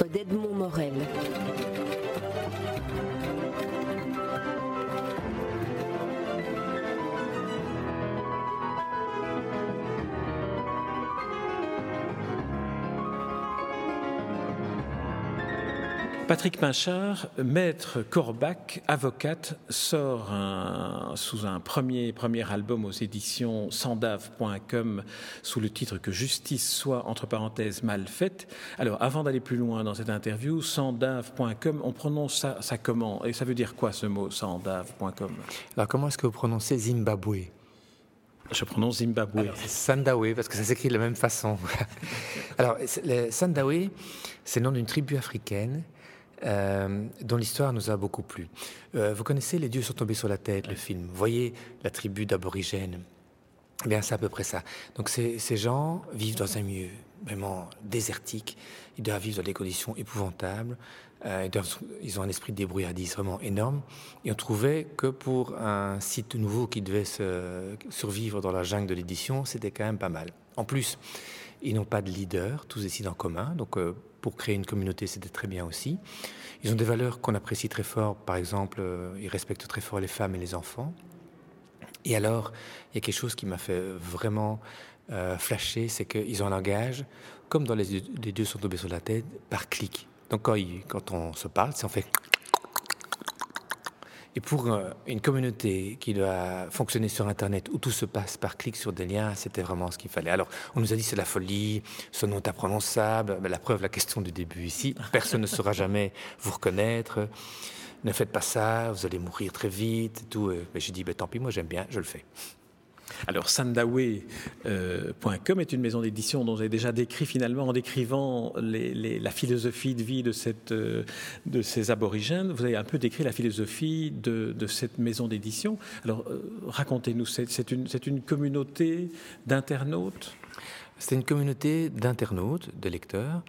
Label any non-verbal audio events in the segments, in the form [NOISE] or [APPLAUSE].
d'Edmond Morel. Patrick Pinchard, maître Corbac, avocate, sort sous un premier, premier album aux éditions sandave.com sous le titre Que justice soit, entre parenthèses, mal faite. Alors, avant d'aller plus loin dans cette interview, sandave.com, on prononce ça, ça comment? Et ça veut dire quoi ce mot, sandave.com Alors, comment est-ce que vous prononcez Zimbabwe? Je prononce Zimbabwe. Sandawe, parce que ça s'écrit de la même façon. [LAUGHS] Alors, Sandawe, c'est le nom d'une tribu africaine euh, dont l'histoire nous a beaucoup plu. Euh, vous connaissez Les dieux sont tombés sur la tête, le film. Vous voyez la tribu d'aborigènes Bien, c'est à peu près ça. Donc, ces, gens vivent dans un milieu vraiment désertique. Ils doivent vivre dans des conditions épouvantables. Euh, ils, ont un esprit de débrouillardise vraiment énorme. Et on trouvait que pour un site nouveau qui devait survivre dans la jungle de l'édition, c'était quand même pas mal. En plus, ils n'ont pas de leader, tous décident en commun. Donc, pour créer une communauté, c'était très bien aussi. Ils ont des valeurs qu'on apprécie très fort. Par exemple, euh, ils respectent très fort les femmes et les enfants. Et alors, il y a quelque chose qui m'a fait vraiment euh, flasher, c'est qu'ils ont un langage, comme dans les, les deux sont tombés sur la tête, par clic. Donc quand, quand on se parle, c'est on fait et pour euh, une communauté qui doit fonctionner sur Internet, où tout se passe par clic sur des liens, c'était vraiment ce qu'il fallait. Alors, on nous a dit c'est la folie, ce nom est imprononçable. la preuve, la question du début ici, personne ne saura [LAUGHS] jamais vous reconnaître. Ne faites pas ça, vous allez mourir très vite. tout. Mais j'ai dit, ben, tant pis, moi j'aime bien, je le fais. Alors, sandawe.com euh, est une maison d'édition dont j'ai déjà décrit finalement en décrivant la philosophie de vie euh, de ces aborigènes. Vous avez un peu décrit la philosophie de, cette maison d'édition. Alors, euh, racontez-nous, c'est une communauté d'internautes? C'est une communauté d'internautes, de lecteurs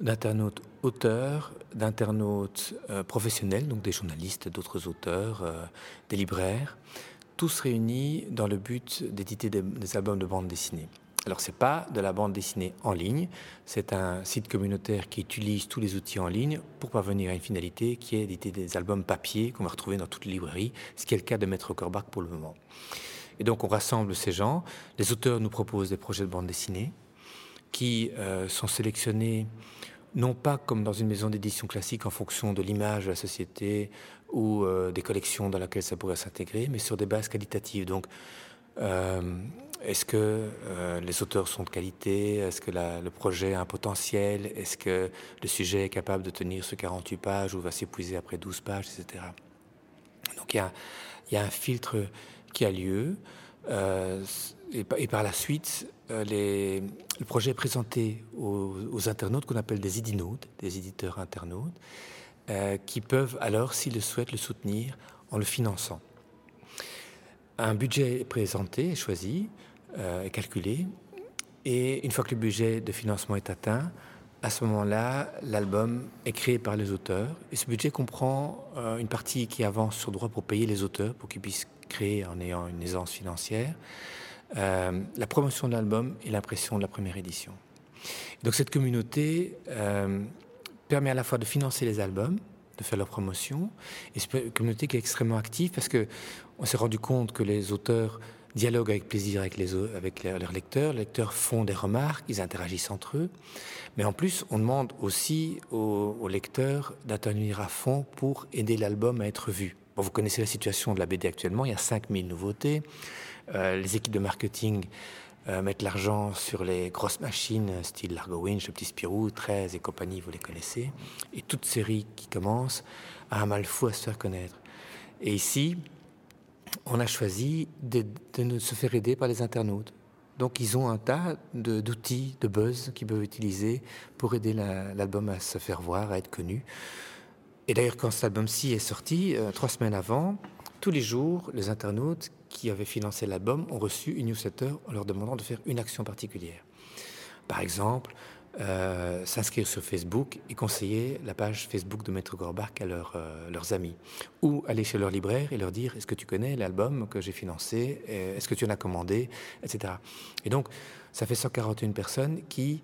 d'internautes auteurs, d'internautes professionnels, donc des journalistes, d'autres auteurs, des libraires, tous réunis dans le but d'éditer des, albums de bande dessinée. Alors c'est pas de la bande dessinée en ligne, c'est un site communautaire qui utilise tous les outils en ligne pour parvenir à une finalité qui est d'éditer des albums papier qu'on va retrouver dans toutes les librairies, ce qui est le cas de Maître Corbach pour le moment. Et donc on rassemble ces gens, les auteurs nous proposent des projets de bande dessinée qui euh, sont sélectionnés non pas comme dans une maison d'édition classique en fonction de l'image de la société ou euh, des collections dans lesquelles ça pourrait s'intégrer, mais sur des bases qualitatives. Donc, euh, est-ce que euh, les auteurs sont de qualité? Est-ce que le projet a un potentiel? Est-ce que le sujet est capable de tenir ce 48 pages ou va s'épuiser après 12 pages, etc. Donc, il y a, un filtre qui a lieu. Et, par la suite, les, le projet est présenté aux, internautes qu'on appelle des idinautes, des éditeurs internautes. Euh, qui peuvent alors, s'ils le souhaitent, le soutenir en le finançant. Un budget est présenté, choisi, euh, calculé, et une fois que le budget de financement est atteint, à ce moment-là, l'album est créé par les auteurs, et ce budget comprend euh, une partie qui avance sur droit pour payer les auteurs, pour qu'ils puissent créer en ayant une aisance financière, la promotion de l'album et l'impression de la première édition. Donc cette communauté permet à la fois de financer les albums, de faire leur promotion, et c'est une communauté qui est extrêmement active parce que on s'est rendu compte que les auteurs dialoguent avec plaisir avec, les, avec leurs lecteurs, les lecteurs font des remarques, ils interagissent entre eux, mais en plus on demande aussi aux, lecteurs d'intervenir à fond pour aider l'album à être vu. Vous connaissez la situation de la BD actuellement, il y a 5000 nouveautés, euh, les équipes de marketing euh, mettre l'argent sur les grosses machines, style Largo Winch, le petit Spirou, 13 et compagnie, vous les connaissez. Et toute série qui commence a un mal fou à se faire connaître. Et ici, on a choisi de se faire aider par les internautes. Donc ils ont un tas d'outils, de, buzz qu'ils peuvent utiliser pour aider l'album à se faire voir, à être connu. Et d'ailleurs, quand cet album-ci est sorti, euh, trois semaines avant, tous les jours, les internautes qui avaient financé l'album ont reçu une newsletter en leur demandant de faire une action particulière. Par exemple, euh, s'inscrire sur Facebook et conseiller la page Facebook de Maître Gorbach à euh, leurs amis. Ou aller chez leur libraire et leur dire Est-ce que tu connais l'album que j'ai financé? Est-ce que tu en as commandé? Etc. Et donc, ça fait 141 personnes qui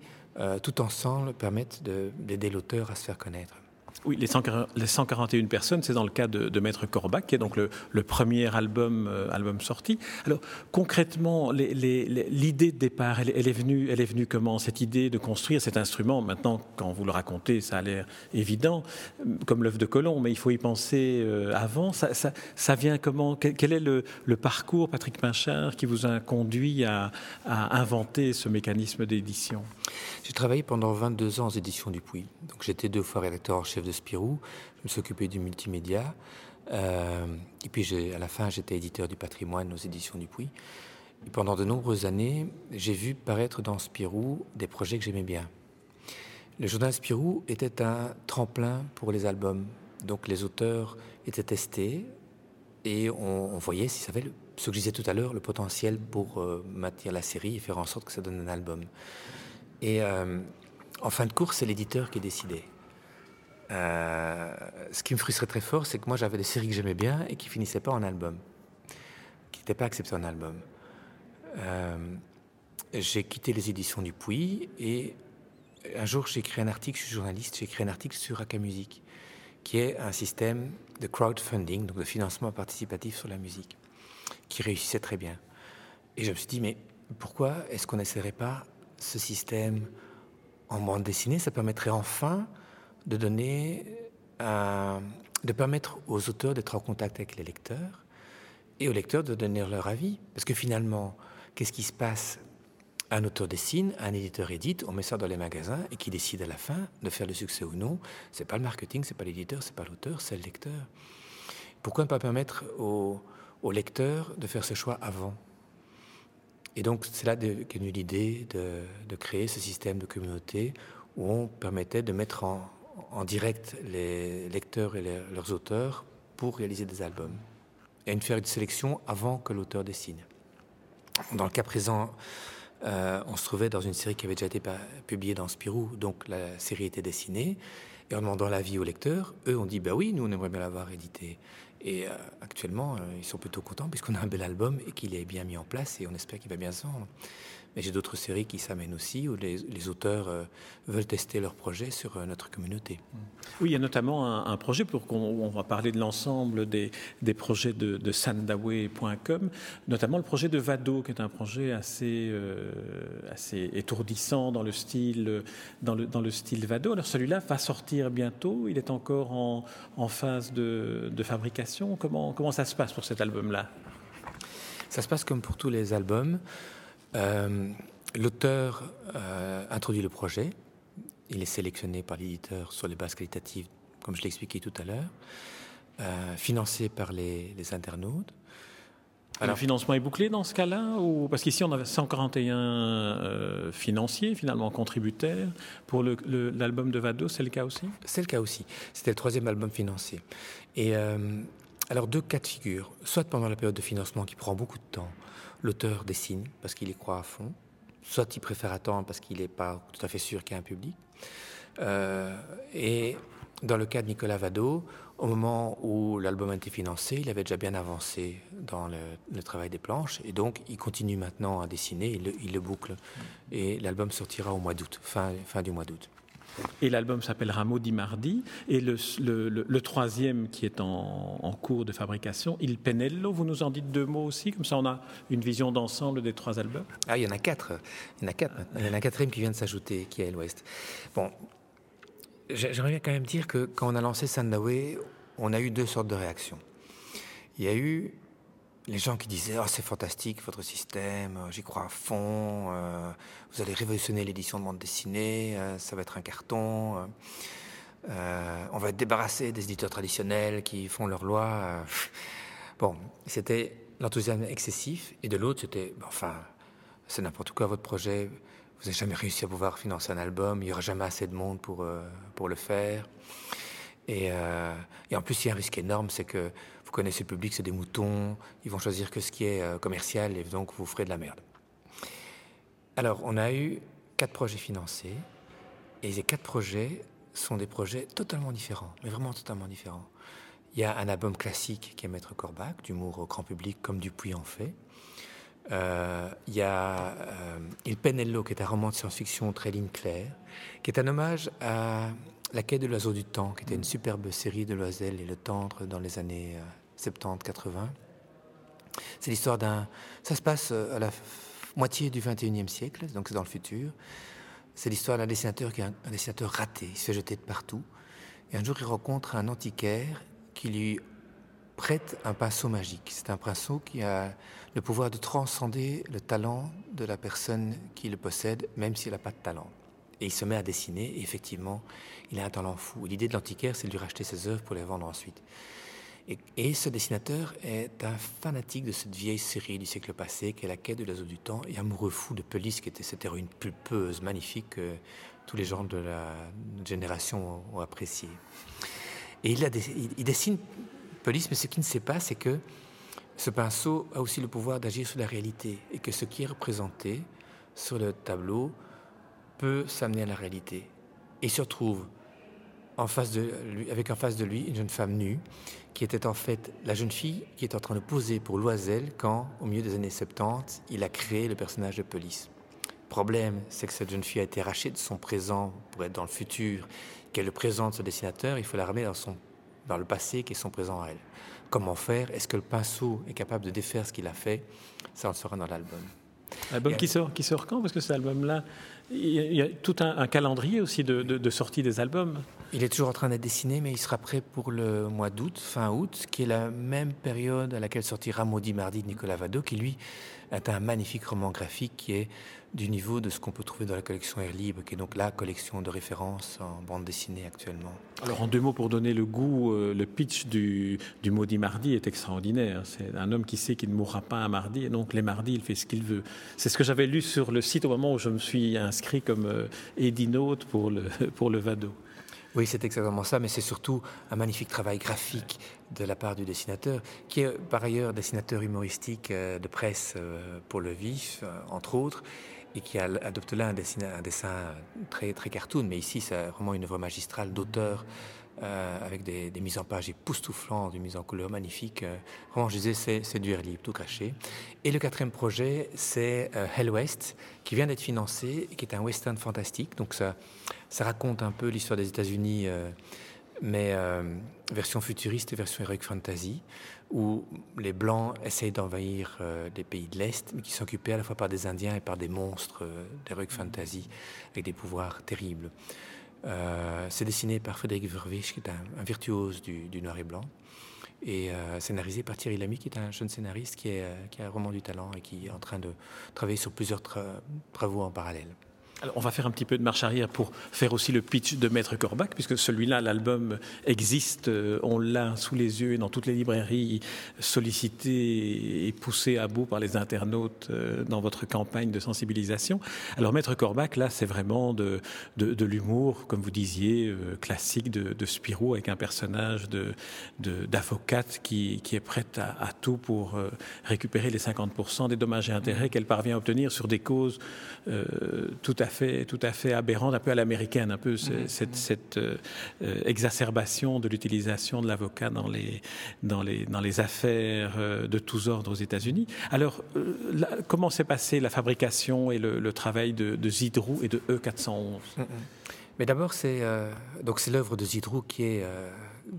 tout ensemble permettent d'aider l'auteur à se faire connaître. Oui, les, 141 personnes, c'est dans le cas de, Maître Corbac, qui est donc le, premier album, euh, album sorti. Alors, concrètement, l'idée de départ, elle, est venue, elle est venue comment Cette idée de construire cet instrument, maintenant, quand vous le racontez, ça a l'air évident, comme l'œuf de Colomb, mais il faut y penser euh, avant. Ça, vient comment? Quel, est le, parcours, Patrick Pinchard, qui vous a conduit à, à inventer ce mécanisme d'édition? J'ai travaillé pendant 22 ans aux éditions du Puy. Donc, j'étais deux fois rédacteur en chef de Spirou. Je me suis occupé du multimédia. Euh, et puis à la fin, j'étais éditeur du patrimoine aux éditions du Puy. Pendant de nombreuses années, j'ai vu paraître dans Spirou des projets que j'aimais bien. Le journal Spirou était un tremplin pour les albums. Donc les auteurs étaient testés et on, voyait si ça avait, ce que je disais tout à l'heure, le potentiel pour euh, maintenir la série et faire en sorte que ça donne un album. Et euh, en fin de course, c'est l'éditeur qui décidait. Euh, ce qui me frustrait très fort, c'est que moi j'avais des séries que j'aimais bien et qui finissaient pas en album, qui n'étaient pas acceptées en album. Euh, j'ai quitté les éditions du Puy et un jour j'ai écrit un article, je suis journaliste, j'ai écrit un article sur Musique, qui est un système de crowdfunding, donc de financement participatif sur la musique, qui réussissait très bien. Et je me suis dit, mais pourquoi est-ce qu'on n'essaierait pas ce système en bande dessinée? Ça permettrait enfin de donner, euh, de permettre aux auteurs d'être en contact avec les lecteurs et aux lecteurs de donner leur avis. Parce que finalement, qu'est-ce qui se passe? Un auteur dessine, un éditeur édite, on met ça dans les magasins et qui décide à la fin de faire le succès ou non. C'est pas le marketing, c'est pas l'éditeur, c'est pas l'auteur, c'est le lecteur. Pourquoi ne pas permettre aux, lecteurs de faire ce choix avant? Et donc, c'est là qu'est venue l'idée de, de, créer ce système de communauté où on permettait de mettre en, en direct les lecteurs et leurs auteurs pour réaliser des albums et une faire une sélection avant que l'auteur dessine. Dans le cas présent, euh, on se trouvait dans une série qui avait déjà été publiée dans Spirou, donc la série était dessinée. Et en demandant l'avis aux lecteurs, eux ont dit bah oui, nous on aimerait bien l'avoir édité. Et euh, actuellement, euh, ils sont plutôt contents puisqu'on a un bel album et qu'il est bien mis en place et on espère qu'il va bien se vendre. Mais j'ai d'autres séries qui s'amènent aussi où les, auteurs euh, veulent tester leurs projets sur euh, notre communauté. Oui, il y a notamment un, projet pour qu'on va parler de l'ensemble des, des, projets de, de sandawe.com, notamment le projet de Vado, qui est un projet assez, euh, assez étourdissant dans le style, dans le, dans le style Vado. Alors celui-là va sortir bientôt. Il est encore en, en phase de, de fabrication. Comment, comment ça se passe pour cet album-là? Ça se passe comme pour tous les albums. Euh, l'auteur euh, introduit le projet. Il est sélectionné par l'éditeur sur les bases qualitatives, comme je l'ai expliqué tout à l'heure, euh, financé par les, internautes. Alors, le financement est bouclé dans ce cas-là ou... Parce qu'ici, on avait 141 financiers, finalement contributaires. Pour l'album de Vado, c'est le cas aussi? C'est le cas aussi. C'était le troisième album financier. Et alors, deux cas de figure. Soit pendant la période de financement qui prend beaucoup de temps, l'auteur dessine parce qu'il y croit à fond, soit il préfère attendre parce qu'il n'est pas tout à fait sûr qu'il y a un public. Euh, et dans le cas de Nicolas Vado, au moment où l'album a été financé, il avait déjà bien avancé dans le, travail des planches, et donc il continue maintenant à dessiner, il le, boucle, et l'album sortira au mois d'août, fin du mois d'août. Et l'album s'appellera Maudit Mardi. Et le, troisième qui est en, cours de fabrication, Il Penello, vous nous en dites deux mots aussi Comme ça, on a une vision d'ensemble des trois albums. Ah, il y en a quatre. Il y en a quatre. Il y en a un quatrième qui vient de s'ajouter, qui est à l'ouest. Bon, j'aimerais quand même dire que quand on a lancé Sandawe, on a eu deux sortes de réactions. Il y a eu les gens qui disaient oh, c'est fantastique votre système, euh, j'y crois à fond, euh, vous allez révolutionner l'édition de bande dessinée, euh, ça va être un carton, on va être débarrassé des éditeurs traditionnels qui font leurs lois. bon, c'était l'enthousiasme excessif, et de l'autre c'était enfin c'est n'importe quoi votre projet, vous n'avez jamais réussi à pouvoir financer un album, il n'y aura jamais assez de monde pour, pour le faire. Et, et en plus, il y a un risque énorme, c'est que vous connaissez le public, c'est des moutons, ils vont choisir que ce qui est euh, commercial et donc vous ferez de la merde. Alors, on a eu quatre projets financés et ces quatre projets sont des projets totalement différents, mais vraiment totalement différents. Il y a un album classique qui est Maître Corbac, d'humour au grand public comme Dupuis en fait. il y a Il Pennello, qui est un roman de science-fiction très ligne claire, qui est un hommage à La quête de l'oiseau du temps, qui était une superbe série de Loisel et Le Tendre dans les années 70-80. C'est l'histoire d'un. Ça se passe à la moitié du 21e siècle, donc c'est dans le futur. C'est l'histoire d'un dessinateur qui est un, dessinateur raté. Il se fait jeter de partout. Et un jour, il rencontre un antiquaire qui lui prête un pinceau magique. C'est un pinceau qui a le pouvoir de transcender le talent de la personne qui le possède, même s'il n'a pas de talent. Et il se met à dessiner, et effectivement, il a un talent fou. L'idée de l'antiquaire, c'est de lui racheter ses œuvres pour les vendre ensuite. Et, ce dessinateur est un fanatique de cette vieille série du siècle passé, qui est La quête de l'oiseau du temps, et amoureux fou de Police, qui était cette héroïne pulpeuse, magnifique, que tous les gens de la génération ont, apprécié. Et il, il, dessine Police, mais ce qu'il ne sait pas, c'est que ce pinceau a aussi le pouvoir d'agir sur la réalité, et que ce qui est représenté sur le tableau peut s'amener à la réalité. Et se retrouve en face de lui, avec en face de lui une jeune femme nue qui était en fait la jeune fille qui est en train de poser pour Loisel quand, au milieu des années 70, il a créé le personnage de police. Problème, c'est que cette jeune fille a été arrachée de son présent pour être dans le futur, qu'elle le présente ce dessinateur, il faut la ramener dans, son, dans le passé qui est son présent à elle. Comment faire? Est-ce que le pinceau est capable de défaire ce qu'il a fait? Ça, on le saura dans l'album. Album qui sort, qui sort quand? Parce que cet album-là, il y a tout un, calendrier aussi de, de, sortie des albums. Il est toujours en train d'être dessiné, mais il sera prêt pour le mois d'août, fin août, qui est la même période à laquelle sortira Maudit Mardi de Nicolas Vado, qui lui est un magnifique roman graphique qui est du niveau de ce qu'on peut trouver dans la collection Air Libre, qui est donc la collection de référence en bande dessinée actuellement. Alors en deux mots pour donner le goût, euh, le pitch du, du Maudit Mardi est extraordinaire. C'est un homme qui sait qu'il ne mourra pas un mardi, et donc les mardis, il fait ce qu'il veut. C'est ce que j'avais lu sur le site au moment où je me suis inscrit comme euh, édinote pour le, [LAUGHS] pour le Vado. Oui, c'est exactement ça, mais c'est surtout un magnifique travail graphique de la part du dessinateur, qui est par ailleurs dessinateur humoristique euh, de presse pour le vif, entre autres, et qui adopte là un dessin, un dessin très, très cartoon, mais ici c'est vraiment une œuvre magistrale d'auteur euh, avec des, mises en page époustouflantes, des mises en couleur magnifiques. Euh, vraiment, je disais, c'est du air libre, tout caché. Et le quatrième projet, c'est euh, Hell West, qui vient d'être financé, qui est un western fantastique. Donc ça, raconte un peu l'histoire des États-Unis, mais version futuriste et version heroic fantasy où les Blancs essayent d'envahir les pays de l'Est, mais qui sont occupés à la fois par des Indiens et par des monstres d'heroic fantasy, avec des pouvoirs terribles. Euh, c'est dessiné par Frédéric Verwisch, qui est un, virtuose du, noir et blanc, et scénarisé par Thierry Lamy, qui est un jeune scénariste qui, est, qui a du talent et qui est en train de travailler sur plusieurs travaux en parallèle on va faire un petit peu de marche arrière pour faire aussi le pitch de Maître Corbac, puisque celui-là, l'album existe, euh, on l'a sous les yeux dans toutes les librairies, sollicité et poussé à bout par les internautes euh, dans votre campagne de sensibilisation. Alors Maître Corbac, là, c'est vraiment de, l'humour, comme vous disiez, euh, classique de, Spirou, avec un personnage d'avocate qui, est prête à, tout pour récupérer les 50% des dommages et intérêts qu'elle parvient à obtenir sur des causes tout à fait, tout à fait aberrante, un peu à l'américaine, un peu mhm. cette, euh, euh, exacerbation de l'utilisation de l'avocat dans les, dans, les, dans les affaires euh, de tous ordres aux États-Unis. Alors, comment s'est passée la fabrication et le, travail de, de, Zidrou et de E411 mm, mm. Mais d'abord, c'est donc c'est l'œuvre de Zidrou qui est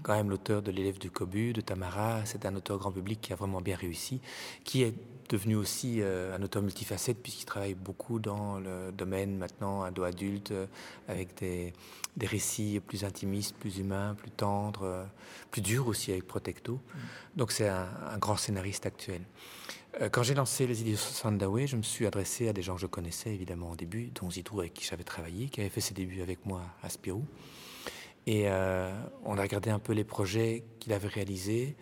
quand même l'auteur de l'élève du Cobu, de Tamara. C'est un auteur grand public qui a vraiment bien réussi, qui est devenu aussi euh, un auteur multifacette puisqu'il travaille beaucoup dans le domaine maintenant ado-adulte euh, avec des, des, récits plus intimistes, plus humains, plus tendres, euh, plus durs aussi avec Protecto. Mm. Donc c'est un, grand scénariste actuel. Quand j'ai lancé les idées de Sandaway, je me suis adressé à des gens que je connaissais évidemment au début, dont Zidrou avec qui j'avais travaillé, qui avait fait ses débuts avec moi à Spirou. Et on a regardé un peu les projets qu'il avait réalisés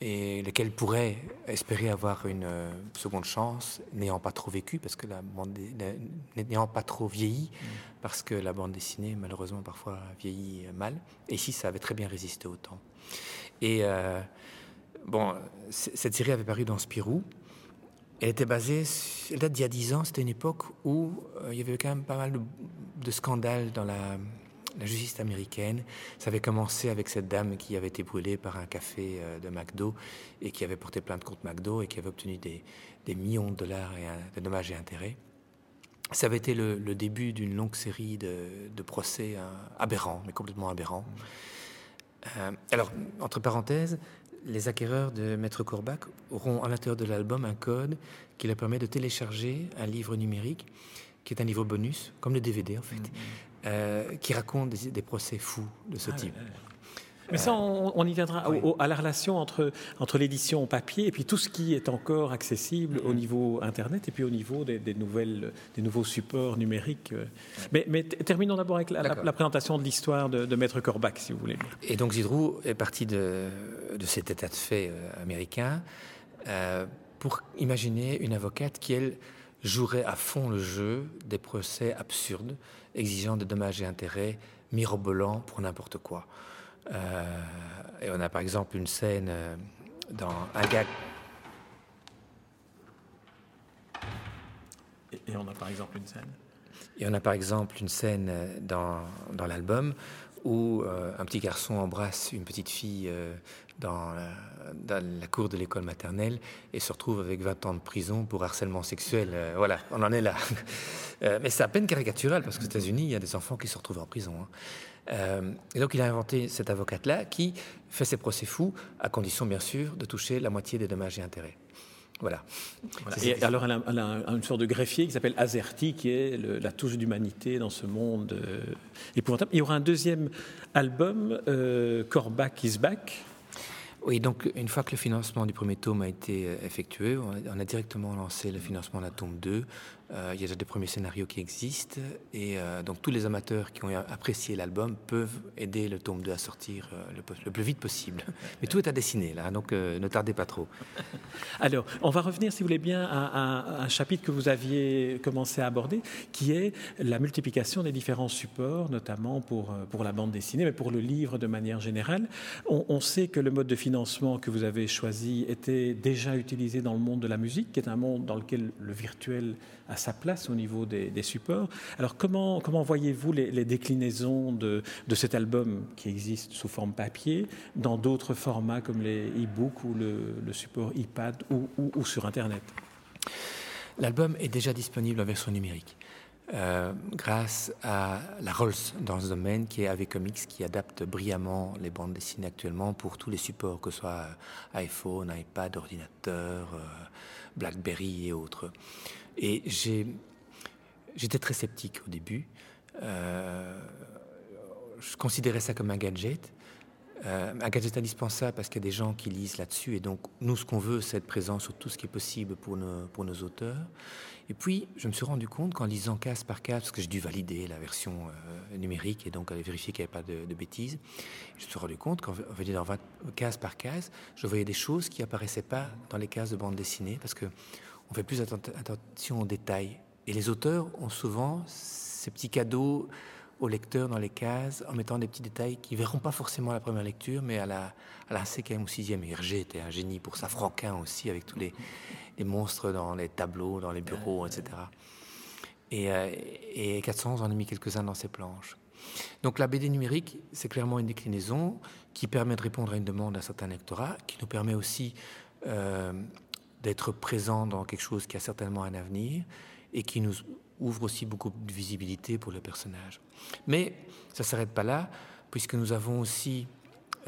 et lequel pourrait espérer avoir une euh, seconde chance, n'ayant pas trop vécu, parce que la bande, n'ayant pas trop vieilli, mm. parce que la bande dessinée, malheureusement, parfois vieillit mal. Et ici, ça avait très bien résisté au temps. Et euh, bon, cette série avait paru dans Spirou. Elle était basée, elle date d'il y a dix ans, c'était une époque où euh, il y avait quand même pas mal de, de scandales dans la, la justice américaine. Ça avait commencé avec cette dame qui avait été brûlée par un café de McDo et qui avait porté plainte contre McDo et qui avait obtenu des, millions de dollars de dommages et intérêts. Ça avait été le, début d'une longue série de, procès aberrants, mais complètement aberrants. alors, entre parenthèses, les acquéreurs de Maître Corbac auront à l'intérieur de l'album un code qui leur permet de télécharger un livre numérique, qui est un livre bonus, comme le DVD en fait, mm-hmm. Euh, qui raconte des, procès fous de ce ah type. Mais ça, on, y viendra à la relation entre, entre l'édition papier et puis tout ce qui est encore accessible au niveau Internet et puis au niveau des, nouvelles, des nouveaux supports numériques. Mais, mais terminons d'abord avec la, présentation de l'histoire de, Maître Corbac, si vous voulez. Et donc Zidrou est parti de, de cet état de fait euh, américain euh, pour imaginer une avocate qui, elle, jouerait à fond le jeu des procès absurdes, exigeant des dommages et intérêts mirobolants pour n'importe quoi. Euh, et on a par exemple une scène euh, dans un gag. Et on a par exemple une scène Et on a par exemple une scène euh, dans, dans l'album où un petit garçon embrasse une petite fille dans, dans, la cour de l'école maternelle et se retrouve avec 20 ans de prison pour harcèlement sexuel. voilà, on en est là. [LAUGHS] mais c'est à peine caricatural parce qu'aux États-Unis, il y a des enfants qui se retrouvent en prison. Hein. Euh, et donc il a inventé cette avocate-là qui fait ses procès fous, à condition bien sûr de toucher la moitié des dommages et intérêts. Voilà. Et alors elle a, une sorte de greffier qui s'appelle Azerty, qui est la touche d'humanité dans ce monde euh, épouvantable. Il y aura un deuxième album, euh, Corback is Back, oui, donc une fois que le financement du premier tome a été euh, effectué, on a, directement lancé le financement de la tome 2. Euh, il y a déjà des premiers scénarios qui existent et euh, donc tous les amateurs qui ont apprécié l'album peuvent aider le tome 2 à sortir le, plus vite possible. Mais tout est à dessiner là, donc ne tardez pas trop. [LAUGHS] Alors, on va revenir, si vous voulez bien, à, un chapitre que vous aviez commencé à aborder, qui est la multiplication des différents supports, notamment pour, pour la bande dessinée, mais pour le livre de manière générale. On, sait que le mode de financement que vous avez choisi était déjà utilisé dans le monde de la musique, qui est un monde dans lequel le virtuel a sa place au niveau des, supports. Alors comment, voyez-vous les, déclinaisons de, cet album qui existe sous forme papier dans d'autres formats comme les e-books ou le, support iPad ou, sur Internet? L'album est déjà disponible en version numérique. Euh, grâce à la Rolls dans ce domaine qui est AV Comics qui adapte brillamment les bandes dessinées actuellement pour tous les supports, que ce soit euh, iPhone, iPad, ordinateur, euh, BlackBerry et autres. Et j'étais très sceptique au début. je considérais ça comme un gadget. un gadget indispensable parce qu'il y a des gens qui lisent là-dessus et donc nous ce qu'on veut c'est être présent sur tout ce qui est possible pour nos, auteurs et puis, je me suis rendu compte qu'en lisant case par case, parce que j'ai dû valider la version euh, numérique et donc vérifier qu'il n'y avait pas de, bêtises, je me suis rendu compte qu'en dans case par case, je voyais des choses qui apparaissaient pas dans les cases de bande dessinée, parce que on fait plus attention aux détails. Et les auteurs ont souvent ces petits cadeaux aux lecteurs dans les cases en mettant des petits détails qui verront pas forcément à la première lecture, mais à la, à la cinquième ou sixième. Hergé était un génie pour ça, Franquin aussi, avec tous les, les monstres dans les tableaux, dans les bureaux, etc. Et, euh, et 400 en a mis quelques-uns dans ses planches. Donc la BD numérique, c'est clairement une déclinaison qui permet de répondre à une demande d'un certain lectorat, qui nous permet aussi euh, d'être présent dans quelque chose qui a certainement un avenir et qui nous ouvre aussi beaucoup de visibilité pour le personnage. Mais ça ne s'arrête pas là, puisque nous avons aussi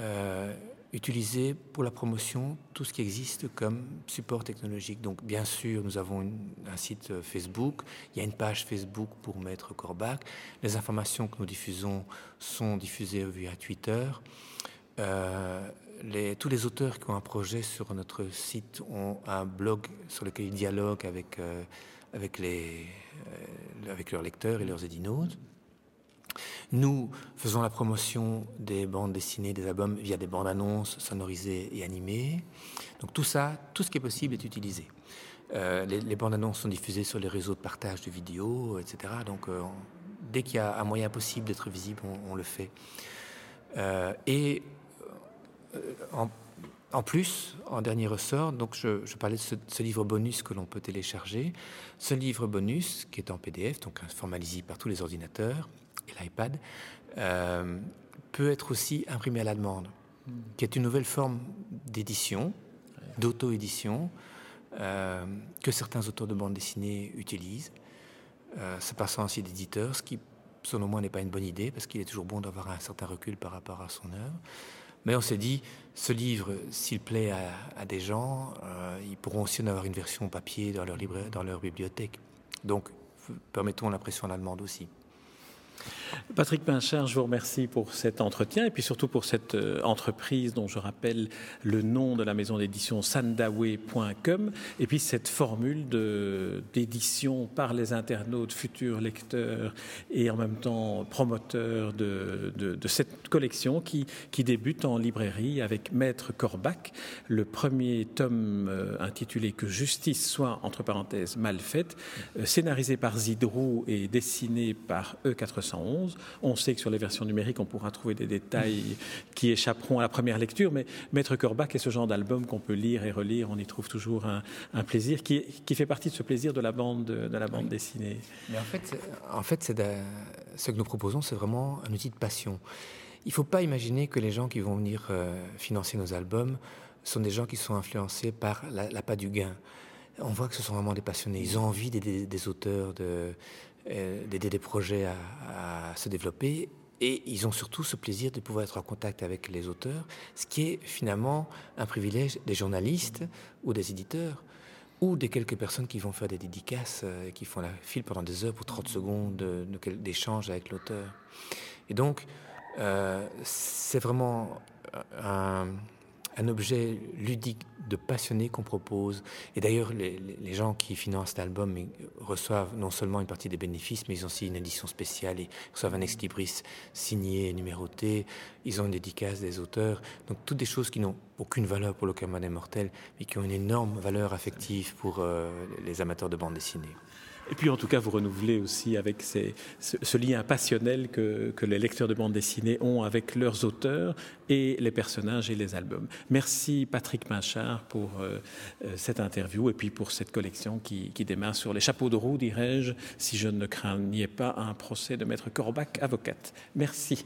euh, utilisé pour la promotion tout ce qui existe comme support technologique. Donc bien sûr, nous avons un site euh, Facebook, il y a une page Facebook pour Maître Corbac. Les informations que nous diffusons sont diffusées via Twitter. Euh, tous les auteurs qui ont un projet sur notre site ont un blog sur lequel ils dialoguent avec avec, les, euh, avec leurs lecteurs et leurs édinotes. Nous faisons la promotion des bandes dessinées, des albums via des bandes annonces sonorisées et animées. Donc tout ça, tout ce qui est possible est utilisé. Euh, les, bandes annonces sont diffusées sur les réseaux de partage de vidéos, etc. Donc euh, dès qu'il y a un moyen possible d'être visible, on, le fait. et en, en plus, en dernier ressort, donc je, parlais de ce, livre bonus que l'on peut télécharger. Ce livre bonus, qui est en PDF, donc un format lisible par tous les ordinateurs, et l'iPad, peut être aussi imprimé à la demande, hmm. qui est une nouvelle forme d'édition, d'auto-édition, que certains auteurs de bande dessinée utilisent. se passant ainsi d'éditeurs, ce qui selon moi, n'est pas une bonne idée, parce qu'il est toujours bon d'avoir un certain recul par rapport à son œuvre. Mais on s'est dit, ce livre, s'il plaît à, des gens, euh, ils pourront aussi en avoir une version papier dans leur, dans leur bibliothèque. Donc, permettons la demande aussi. Patrick Pinchard, je vous remercie pour cet entretien et puis surtout pour cette euh, entreprise dont je rappelle le nom de la maison d'édition sandawe.com et puis cette formule d'édition par les internautes, futurs lecteurs et en même temps promoteurs de, cette collection qui, débute en librairie avec Maître Corbac, le premier tome euh, intitulé Que justice soit, entre parenthèses, mal faite, euh, scénarisé par Zidrou et dessiné par E411 on sait que sur les versions numériques, on pourra trouver des détails qui échapperont à la première lecture, mais Maître Corbach est ce genre d'album qu'on peut lire et relire. On y trouve toujours un, plaisir qui, fait partie de ce plaisir de la bande, de la bande dessinée. Mais en fait, en fait c'est ce que nous proposons, c'est vraiment un outil de passion. Il ne faut pas imaginer que les gens qui vont venir euh, financer nos albums sont des gens qui sont influencés par l'appât du gain. On voit que ce sont vraiment des passionnés. Ils ont envie des auteurs, de, d'aider des projets à, se développer. Et ils ont surtout ce plaisir de pouvoir être en contact avec les auteurs, ce qui est finalement un privilège des journalistes ou des éditeurs ou des quelques personnes qui vont faire des dédicaces, euh, qui font la file pendant des heures pour 30 secondes d'échange avec l'auteur. Et donc, euh, c'est vraiment un, un objet ludique de passionné qu'on propose. Et d'ailleurs, les, gens qui financent cet album reçoivent non seulement une partie des bénéfices, mais ils ont aussi une édition spéciale. Ils reçoivent un ex-libris signé et numéroté. Ils ont une dédicace des auteurs. Donc, toutes des choses qui n'ont aucune valeur pour le des mortel, mais qui ont une énorme valeur affective pour euh, les amateurs de bande dessinée. Et puis en tout cas, vous renouvelez aussi avec ce, lien passionnel que, les lecteurs de bande dessinée ont avec leurs auteurs et les personnages et les albums. Merci Patrick Machard pour euh, euh, cette interview et puis pour cette collection qui, qui démarre sur les chapeaux de roue, dirais-je, si je ne craignais pas un procès de maître Corbac, avocate. Merci.